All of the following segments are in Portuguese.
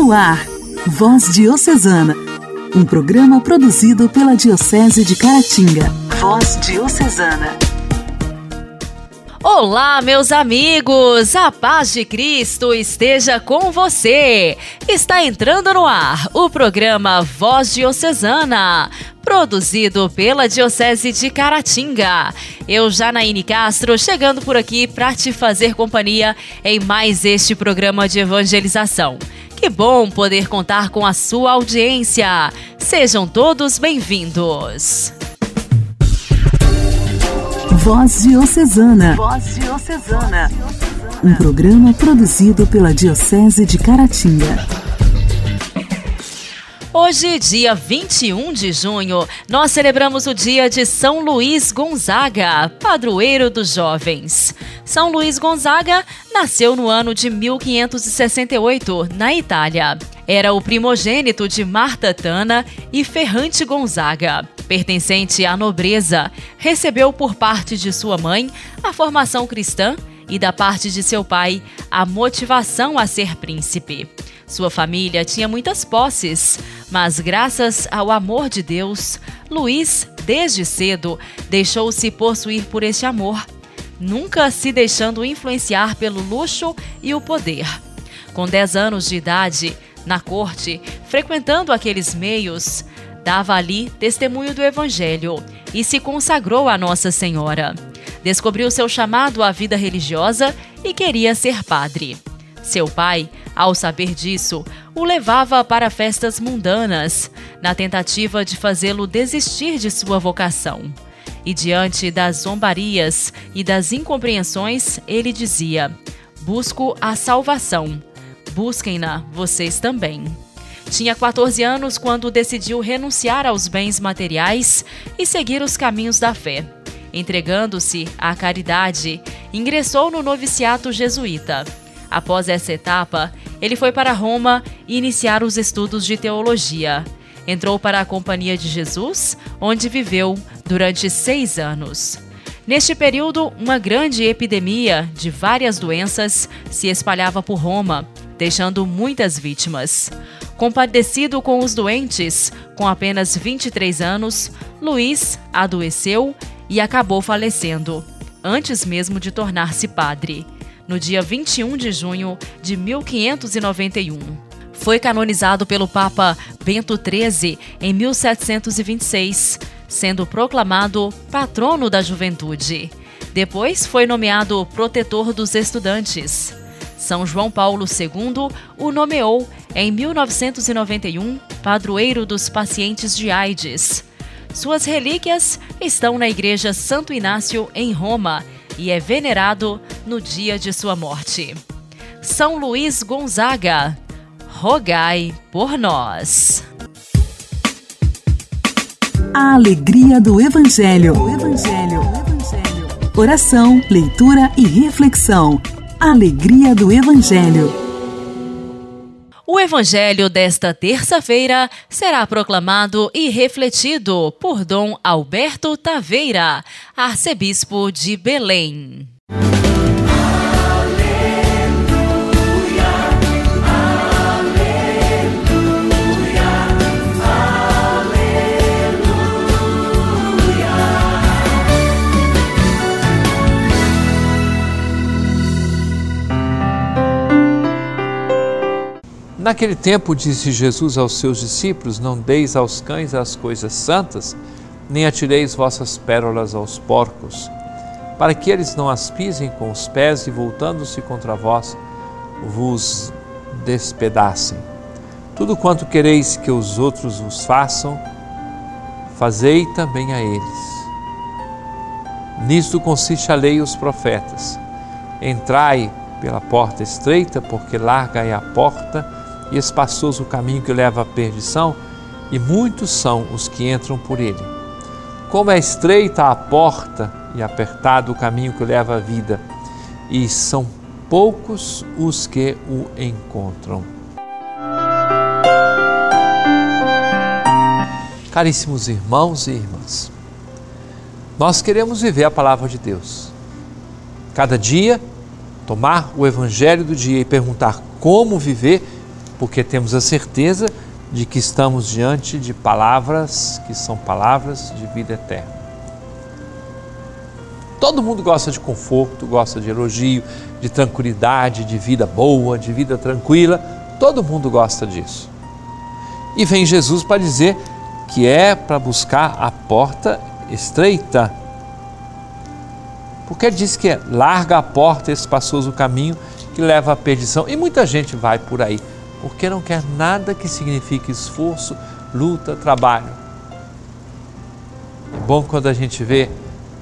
No ar, Voz Diocesana, um programa produzido pela Diocese de Caratinga. Voz Diocesana. Olá, meus amigos! A paz de Cristo esteja com você! Está entrando no ar o programa Voz Diocesana, produzido pela Diocese de Caratinga. Eu, Janaíne Castro, chegando por aqui para te fazer companhia em mais este programa de evangelização. Que bom poder contar com a sua audiência! Sejam todos bem-vindos! Voz Diocesana. Voz Diocesana. Um programa produzido pela Diocese de Caratinga. Hoje, dia 21 de junho, nós celebramos o dia de São Luís Gonzaga, padroeiro dos jovens. São Luís Gonzaga nasceu no ano de 1568, na Itália. Era o primogênito de Marta Tana e Ferrante Gonzaga. Pertencente à nobreza, recebeu por parte de sua mãe a formação cristã e da parte de seu pai a motivação a ser príncipe. Sua família tinha muitas posses, mas graças ao amor de Deus, Luiz, desde cedo, deixou-se possuir por este amor, nunca se deixando influenciar pelo luxo e o poder. Com 10 anos de idade, na corte, frequentando aqueles meios, dava ali testemunho do Evangelho e se consagrou a Nossa Senhora. Descobriu seu chamado à vida religiosa e queria ser padre. Seu pai, ao saber disso, o levava para festas mundanas, na tentativa de fazê-lo desistir de sua vocação. E diante das zombarias e das incompreensões, ele dizia: Busco a salvação. Busquem-na vocês também. Tinha 14 anos quando decidiu renunciar aos bens materiais e seguir os caminhos da fé. Entregando-se à caridade, ingressou no noviciato jesuíta Após essa etapa, ele foi para Roma iniciar os estudos de teologia. Entrou para a Companhia de Jesus, onde viveu durante seis anos. Neste período, uma grande epidemia de várias doenças se espalhava por Roma, deixando muitas vítimas. Compadecido com os doentes, com apenas 23 anos, Luiz adoeceu e acabou falecendo, antes mesmo de tornar-se padre no dia 21 de junho de 1591. Foi canonizado pelo Papa Bento XIII em 1726, sendo proclamado patrono da juventude. Depois foi nomeado protetor dos estudantes. São João Paulo II o nomeou em 1991 padroeiro dos pacientes de AIDS. Suas relíquias estão na Igreja Santo Inácio, em Roma, e é venerado no dia de sua morte. São Luís Gonzaga, rogai por nós. A alegria do Evangelho. Evangelho. Evangelho. Oração, leitura e reflexão. Alegria do Evangelho. O evangelho desta terça-feira será proclamado e refletido por Dom Alberto Taveira, arcebispo de Belém. Naquele tempo disse Jesus aos seus discípulos: Não deis aos cães as coisas santas, nem atireis vossas pérolas aos porcos, para que eles não as pisem com os pés e, voltando-se contra vós, vos despedacem. Tudo quanto quereis que os outros vos façam, fazei também a eles. Nisto consiste a lei e os profetas. Entrai pela porta estreita, porque larga é a porta e espaçoso o caminho que leva à perdição, e muitos são os que entram por ele. Como é estreita a porta e apertado o caminho que leva à vida, e são poucos os que o encontram. Caríssimos irmãos e irmãs, nós queremos viver a palavra de Deus. Cada dia, tomar o evangelho do dia e perguntar como viver porque temos a certeza de que estamos diante de palavras que são palavras de vida eterna. Todo mundo gosta de conforto, gosta de elogio, de tranquilidade, de vida boa, de vida tranquila. Todo mundo gosta disso. E vem Jesus para dizer que é para buscar a porta estreita. Porque ele diz que é larga a porta, espaçoso o caminho que leva à perdição. E muita gente vai por aí, porque não quer nada que signifique esforço, luta, trabalho. É bom quando a gente vê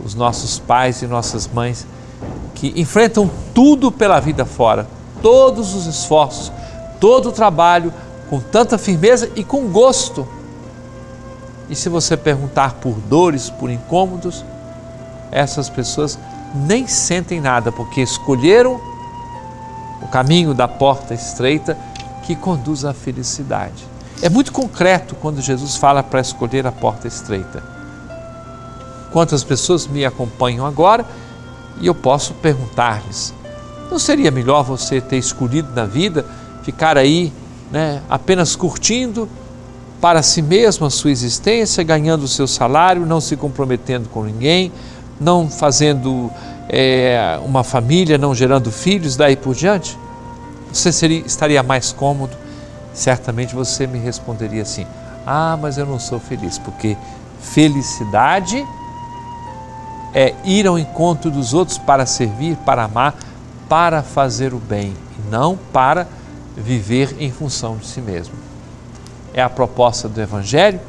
os nossos pais e nossas mães que enfrentam tudo pela vida fora, todos os esforços, todo o trabalho, com tanta firmeza e com gosto. E se você perguntar por dores, por incômodos, essas pessoas nem sentem nada, porque escolheram o caminho da porta estreita que conduz à felicidade. É muito concreto quando Jesus fala para escolher a porta estreita. Quantas pessoas me acompanham agora e eu posso perguntar-lhes: não seria melhor você ter escolhido na vida ficar aí né, apenas curtindo para si mesmo a sua existência, ganhando o seu salário, não se comprometendo com ninguém, não fazendo é, uma família, não gerando filhos, daí por diante? Você seria, estaria mais cômodo? Certamente você me responderia assim: Ah, mas eu não sou feliz, porque felicidade é ir ao encontro dos outros para servir, para amar, para fazer o bem, e não para viver em função de si mesmo. É a proposta do Evangelho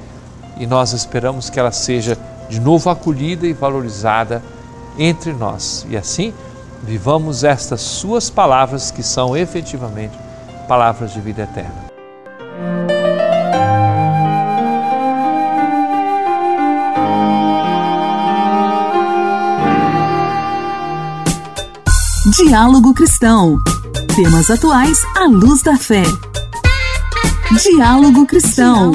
e nós esperamos que ela seja de novo acolhida e valorizada entre nós. E assim, vivamos estas Suas palavras que são efetivamente palavras de vida eterna. Diálogo Cristão. Temas atuais à luz da fé. Diálogo Cristão.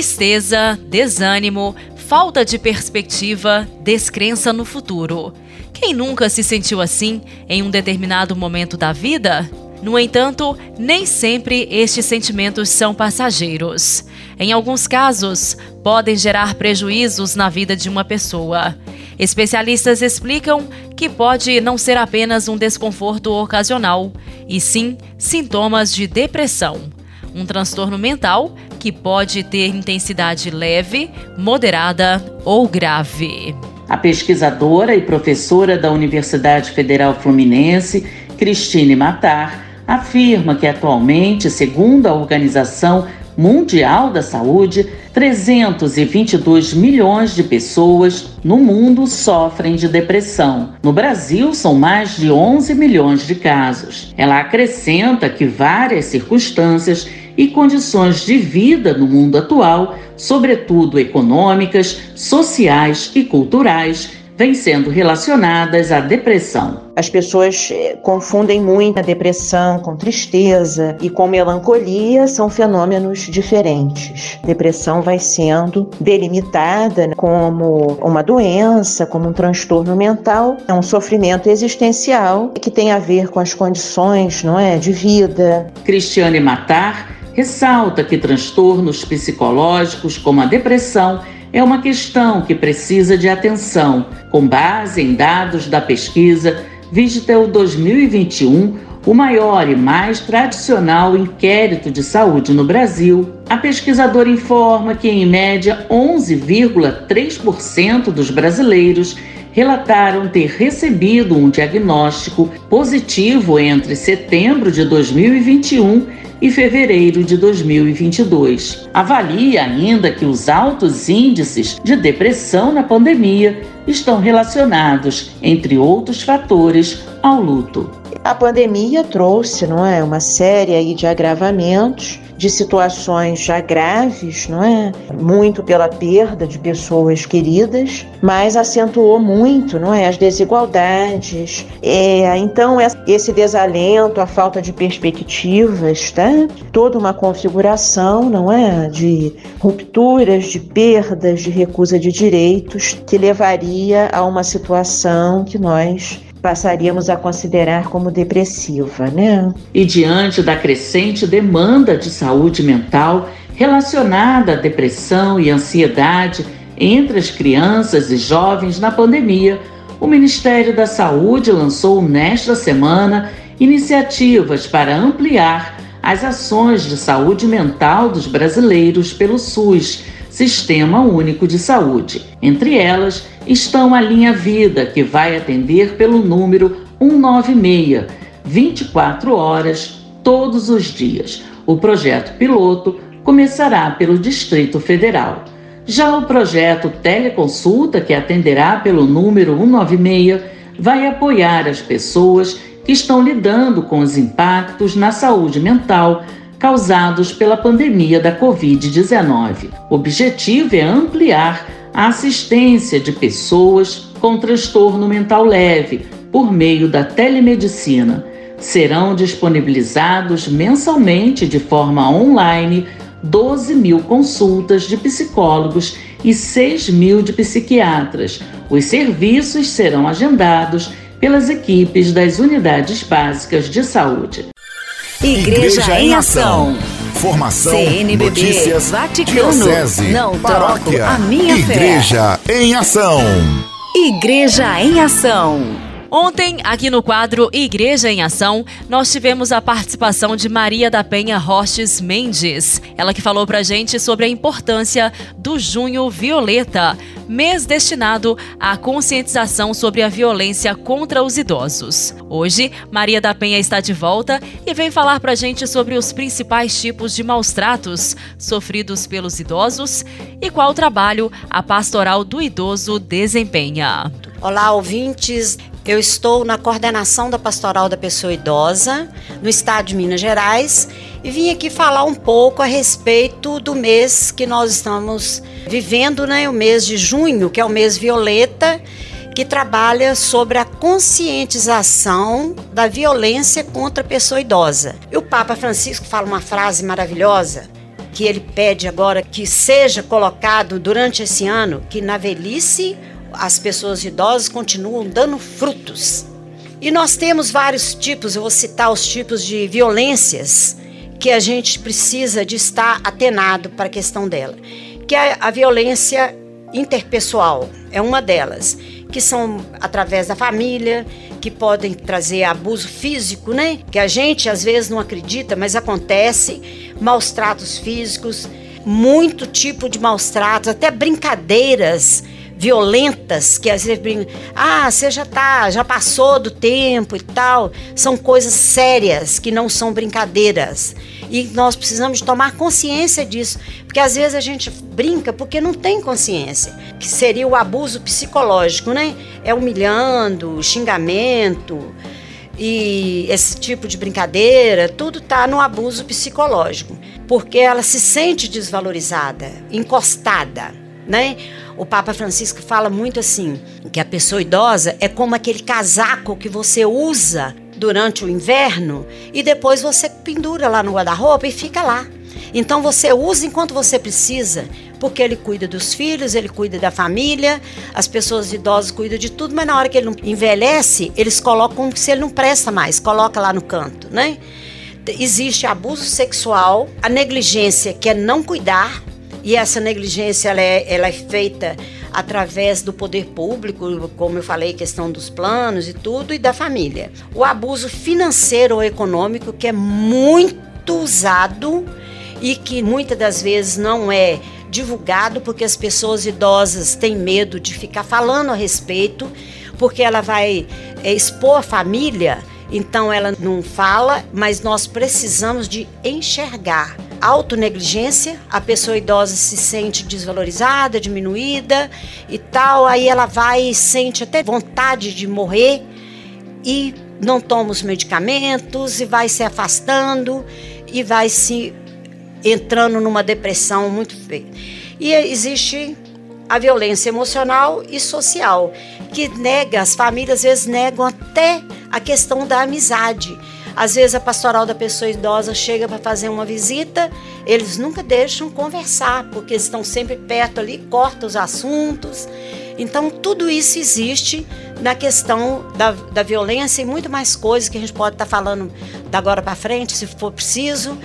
Tristeza, desânimo, falta de perspectiva, descrença no futuro. Quem nunca se sentiu assim em um determinado momento da vida? No entanto, nem sempre estes sentimentos são passageiros. Em alguns casos, podem gerar prejuízos na vida de uma pessoa. Especialistas explicam que pode não ser apenas um desconforto ocasional, e sim sintomas de depressão, um transtorno mental que pode ter intensidade leve, moderada ou grave. A pesquisadora e professora da Universidade Federal Fluminense, Cristine Matar, afirma que atualmente, segundo a Organização Mundial da Saúde, 322 milhões de pessoas no mundo sofrem de depressão. No Brasil, são mais de 11 milhões de casos. Ela acrescenta que várias circunstâncias e condições de vida no mundo atual, sobretudo econômicas, sociais e culturais, vêm sendo relacionadas à depressão. As pessoas eh, confundem muito a depressão com tristeza e com melancolia, são fenômenos diferentes. Depressão vai sendo delimitada como uma doença, como um transtorno mental, é um sofrimento existencial que tem a ver com as condições, não é, de vida. Cristiane Matar ressalta que transtornos psicológicos como a depressão é uma questão que precisa de atenção. Com base em dados da pesquisa Vigitel 2021, o maior e mais tradicional inquérito de saúde no Brasil, a pesquisadora informa que, em média, 11,3% dos brasileiros relataram ter recebido um diagnóstico positivo entre setembro de 2021 e fevereiro de 2022. Avalia ainda que os altos índices de depressão na pandemia estão relacionados, entre outros fatores, ao luto. A pandemia trouxe, não é, uma série de agravamentos de situações já graves, não é? Muito pela perda de pessoas queridas, mas acentuou muito, não é? As desigualdades. É, então esse desalento, a falta de perspectivas, tá? Toda uma configuração, não é? De rupturas, de perdas, de recusa de direitos que levaria a uma situação que nós passaríamos a considerar como depressiva, né? E diante da crescente demanda de saúde mental relacionada à depressão e ansiedade entre as crianças e jovens na pandemia, o Ministério da Saúde lançou nesta semana iniciativas para ampliar as ações de saúde mental dos brasileiros pelo SUS Sistema Único de Saúde. Entre elas estão a Linha Vida, que vai atender pelo número 196, 24 horas, todos os dias. O projeto piloto começará pelo Distrito Federal. Já o projeto Teleconsulta, que atenderá pelo número 196, vai apoiar as pessoas que estão lidando com os impactos na saúde mental causados pela pandemia da Covid-19. O objetivo é ampliar a assistência de pessoas com transtorno mental leve por meio da telemedicina. Serão disponibilizados mensalmente de forma online 12 mil consultas de psicólogos e 6 mil de psiquiatras. Os serviços serão agendados pelas equipes das unidades básicas de saúde. Igreja, Igreja em Ação. Formação, CNBB, notícias, Vaticano, diocese, não paróquia, a minha Igreja fé. em Ação. Igreja em Ação. Ontem, aqui no quadro Igreja em Ação, nós tivemos a participação de Maria da Penha Roches Mendes. Ela que falou pra gente sobre a importância do Junho Violeta, mês destinado à conscientização sobre a violência contra os idosos. Hoje, Maria da Penha está de volta e vem falar pra gente sobre os principais tipos de maus tratos sofridos pelos idosos e qual trabalho a Pastoral do Idoso desempenha. Olá, ouvintes. Eu estou na coordenação da Pastoral da Pessoa Idosa, no estado de Minas Gerais, e vim aqui falar um pouco a respeito do mês que nós estamos vivendo, né? O mês de junho, que é o mês Violeta, que trabalha sobre a conscientização da violência contra a pessoa idosa. E o Papa Francisco fala uma frase maravilhosa que ele pede agora que seja colocado durante esse ano que na velhice as pessoas idosas continuam dando frutos. E nós temos vários tipos, eu vou citar os tipos de violências que a gente precisa de estar atenado para a questão dela. Que é a violência interpessoal, é uma delas, que são através da família, que podem trazer abuso físico, né? Que a gente às vezes não acredita, mas acontece, maus tratos físicos, muito tipo de maus tratos, até brincadeiras violentas que às vezes brincam, ah, você já tá, já passou do tempo e tal. São coisas sérias que não são brincadeiras. E nós precisamos tomar consciência disso, porque às vezes a gente brinca porque não tem consciência, que seria o abuso psicológico, né? É humilhando, xingamento, e esse tipo de brincadeira, tudo está no abuso psicológico, porque ela se sente desvalorizada, encostada, né? O Papa Francisco fala muito assim, que a pessoa idosa é como aquele casaco que você usa durante o inverno e depois você pendura lá no guarda-roupa e fica lá. Então você usa enquanto você precisa, porque ele cuida dos filhos, ele cuida da família, as pessoas idosas cuidam de tudo, mas na hora que ele envelhece, eles colocam se ele não presta mais, coloca lá no canto, né? Existe abuso sexual, a negligência que é não cuidar, e essa negligência ela é, ela é feita através do poder público, como eu falei, questão dos planos e tudo, e da família. O abuso financeiro ou econômico, que é muito usado e que muitas das vezes não é divulgado porque as pessoas idosas têm medo de ficar falando a respeito, porque ela vai é, expor a família, então ela não fala, mas nós precisamos de enxergar autonegligência, a pessoa idosa se sente desvalorizada, diminuída e tal, aí ela vai e sente até vontade de morrer e não toma os medicamentos e vai se afastando e vai se entrando numa depressão muito feia. E existe a violência emocional e social, que nega, as famílias às vezes negam até a questão da amizade. Às vezes a pastoral da pessoa idosa chega para fazer uma visita, eles nunca deixam conversar, porque estão sempre perto ali, cortam os assuntos. Então, tudo isso existe na questão da, da violência e muito mais coisas que a gente pode estar tá falando da agora para frente, se for preciso.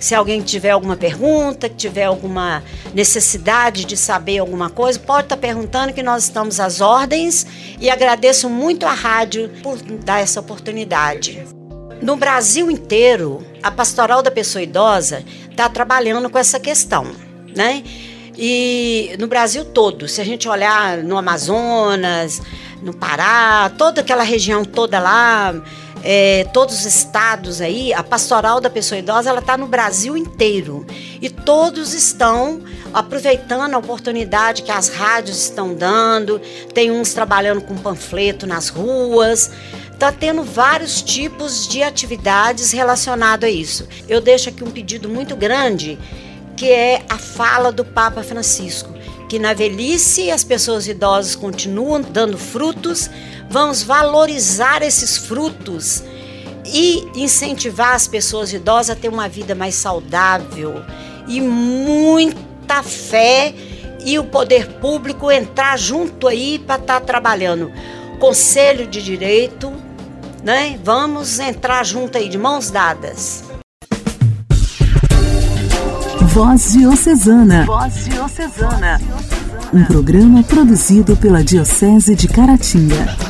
Se alguém tiver alguma pergunta, tiver alguma necessidade de saber alguma coisa, pode estar tá perguntando que nós estamos às ordens e agradeço muito a rádio por dar essa oportunidade. No Brasil inteiro, a Pastoral da Pessoa Idosa está trabalhando com essa questão, né? E no Brasil todo, se a gente olhar no Amazonas, no Pará, toda aquela região toda lá, é, todos os estados aí, a pastoral da pessoa idosa ela está no Brasil inteiro e todos estão aproveitando a oportunidade que as rádios estão dando. Tem uns trabalhando com panfleto nas ruas, está tendo vários tipos de atividades relacionadas a isso. Eu deixo aqui um pedido muito grande, que é a fala do Papa Francisco, que na velhice as pessoas idosas continuam dando frutos, vamos valorizar esses frutos e incentivar as pessoas idosas a ter uma vida mais saudável e muita fé e o poder público entrar junto aí para estar tá trabalhando. Conselho de Direito, né? Vamos entrar junto aí de mãos dadas. Voz Diocesana. Voz Diocesana. Um programa produzido pela Diocese de Caratinga.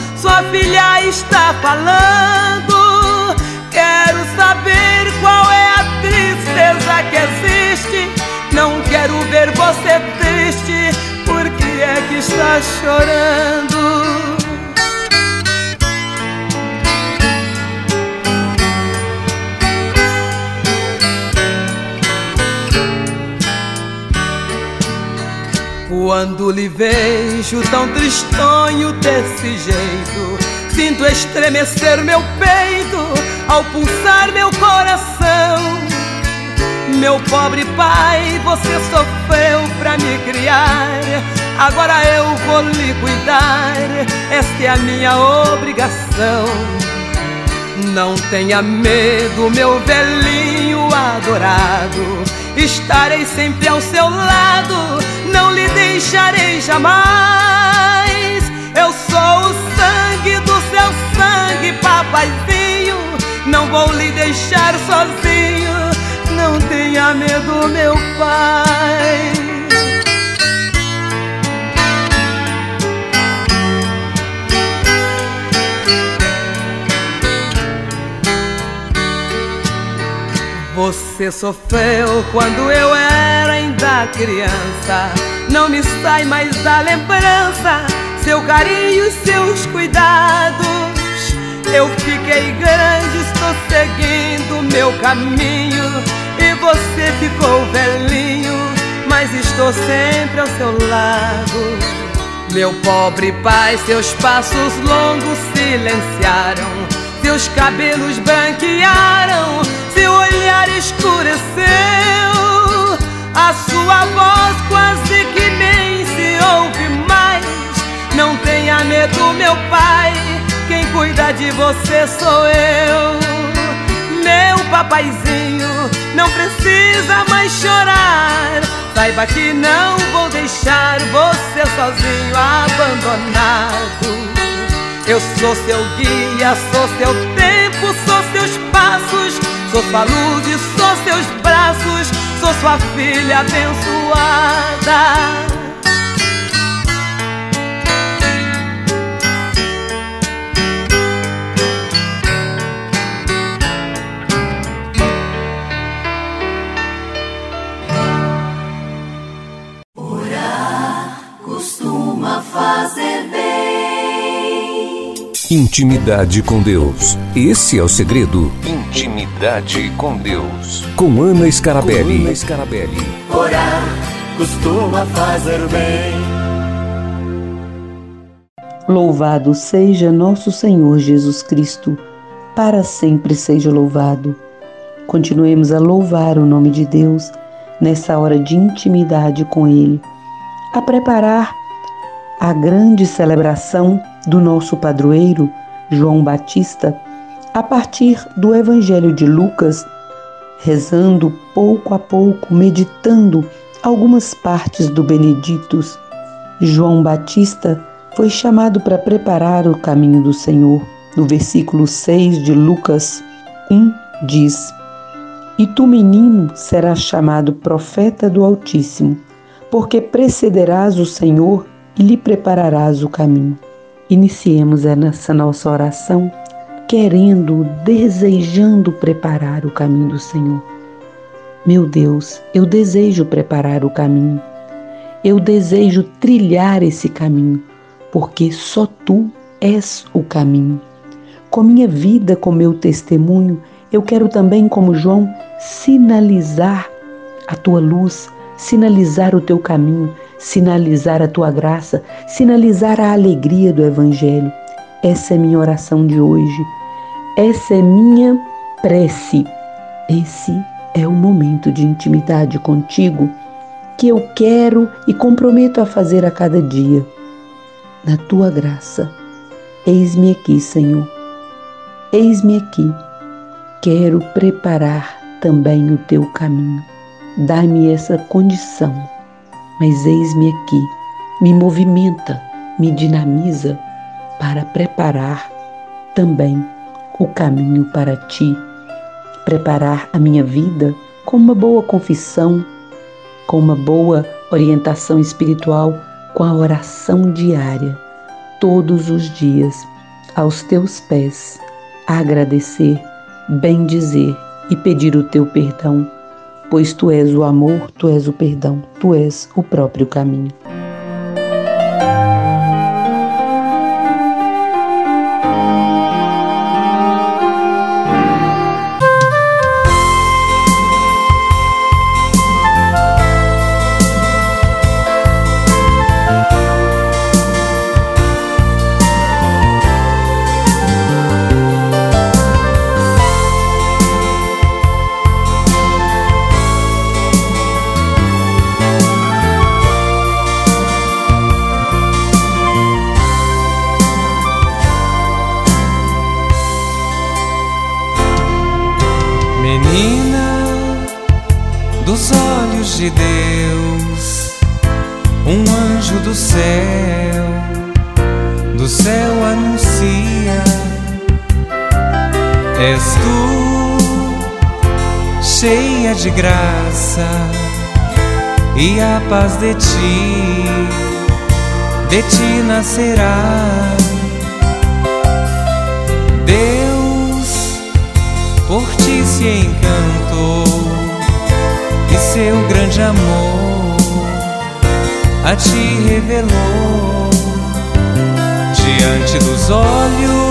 sua filha está falando. Quero saber qual é a tristeza que existe. Não quero ver você triste. Por que é que está chorando? Quando lhe vejo tão tristonho desse jeito, sinto estremecer meu peito ao pulsar meu coração. Meu pobre pai, você sofreu pra me criar, agora eu vou lhe cuidar, esta é a minha obrigação. Não tenha medo, meu velhinho adorado, estarei sempre ao seu lado não lhe deixarei jamais. Eu sou o sangue do seu sangue, papaizinho. Não vou lhe deixar sozinho. Não tenha medo, meu pai. Você sofreu quando eu era ainda criança. Não me sai mais da lembrança seu carinho e seus cuidados. Eu fiquei grande, estou seguindo meu caminho. E você ficou velhinho, mas estou sempre ao seu lado. Meu pobre pai, seus passos longos silenciaram, seus cabelos branquearam seu olhar escureceu, a sua voz quase que nem se ouve mais. Não tenha medo, meu pai, quem cuida de você sou eu. Meu papaizinho, não precisa mais chorar. Saiba que não vou deixar você sozinho, abandonado. Eu sou seu guia, sou seu tempo, sou seus passos Sou sua luz e sou seus braços, sou sua filha abençoada. Intimidade com Deus. Esse é o segredo. Intimidade com Deus. Com Ana Scarabelli. Com Ana Scarabelli. Orar costuma fazer bem. Louvado seja nosso Senhor Jesus Cristo. Para sempre seja louvado. Continuemos a louvar o nome de Deus nessa hora de intimidade com Ele, a preparar a grande celebração do nosso padroeiro, João Batista, a partir do Evangelho de Lucas, rezando pouco a pouco, meditando algumas partes do Beneditos, João Batista foi chamado para preparar o caminho do Senhor. No versículo 6 de Lucas 1 diz: E tu, menino, serás chamado profeta do Altíssimo, porque precederás o Senhor lhe prepararás o caminho. Iniciemos essa nossa oração querendo, desejando preparar o caminho do Senhor. Meu Deus, eu desejo preparar o caminho. Eu desejo trilhar esse caminho, porque só tu és o caminho. Com minha vida, com meu testemunho, eu quero também, como João, sinalizar a tua luz, sinalizar o teu caminho, sinalizar a tua graça, sinalizar a alegria do Evangelho. Essa é minha oração de hoje. Essa é minha prece. Esse é o momento de intimidade contigo que eu quero e comprometo a fazer a cada dia. Na tua graça, eis-me aqui, Senhor. Eis-me aqui. Quero preparar também o teu caminho. Dá-me essa condição. Mas eis-me aqui, me movimenta, me dinamiza para preparar também o caminho para ti, preparar a minha vida com uma boa confissão, com uma boa orientação espiritual, com a oração diária, todos os dias, aos teus pés, agradecer, bem dizer e pedir o teu perdão pois tu és o amor, tu és o perdão, tu és o próprio caminho. És tu, cheia de graça, e a paz de ti, de ti nascerá. Deus por ti se encantou e seu grande amor a ti revelou diante dos olhos,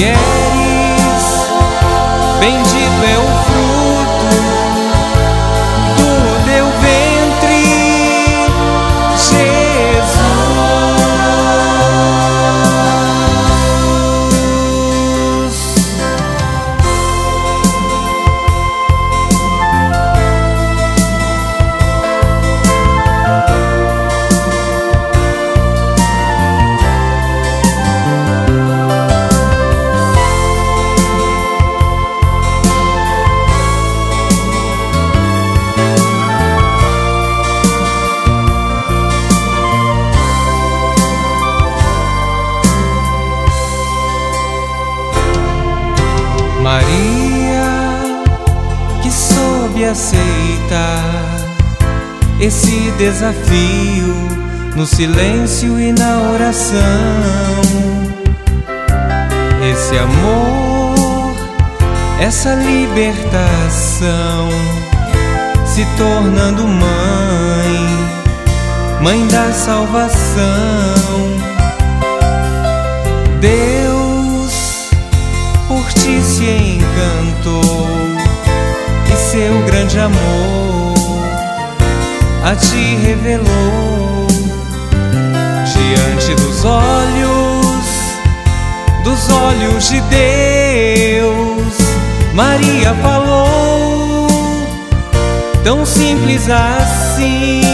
as desafio no silêncio e na oração. Esse amor, essa libertação, se tornando mãe, mãe da salvação. Deus por ti se encantou e seu grande amor a ti revelou diante dos olhos, dos olhos de Deus. Maria falou, tão simples assim.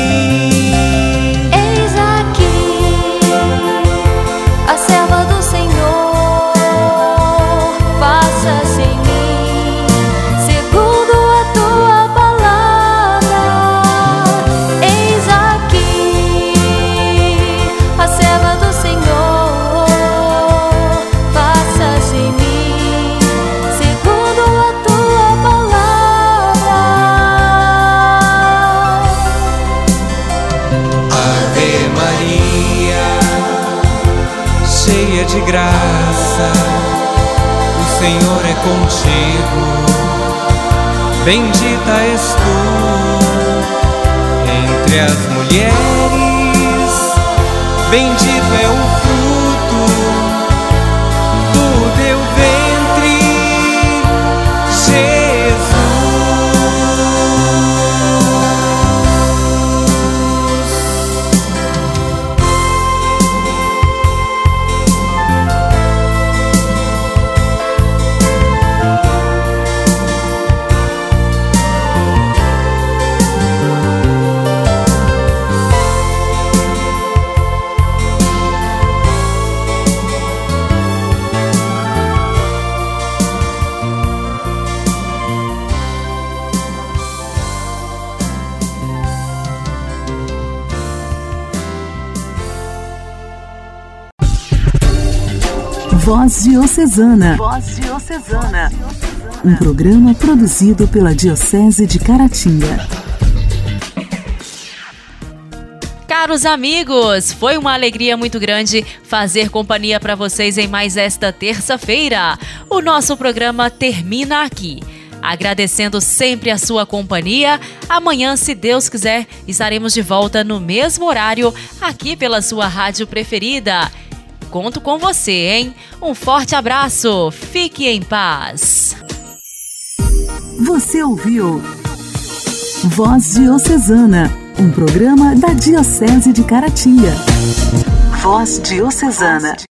De graça, o Senhor é contigo. Bendita és tu entre as mulheres, bendito é o Voz Diocesana. Voz Diocesana. Um programa produzido pela Diocese de Caratinga. Caros amigos, foi uma alegria muito grande fazer companhia para vocês em mais esta terça-feira. O nosso programa termina aqui. Agradecendo sempre a sua companhia. Amanhã, se Deus quiser, estaremos de volta no mesmo horário aqui pela sua rádio preferida conto com você, hein? Um forte abraço, fique em paz. Você ouviu Voz Diocesana, um programa da Diocese de Caratinga. Voz Diocesana.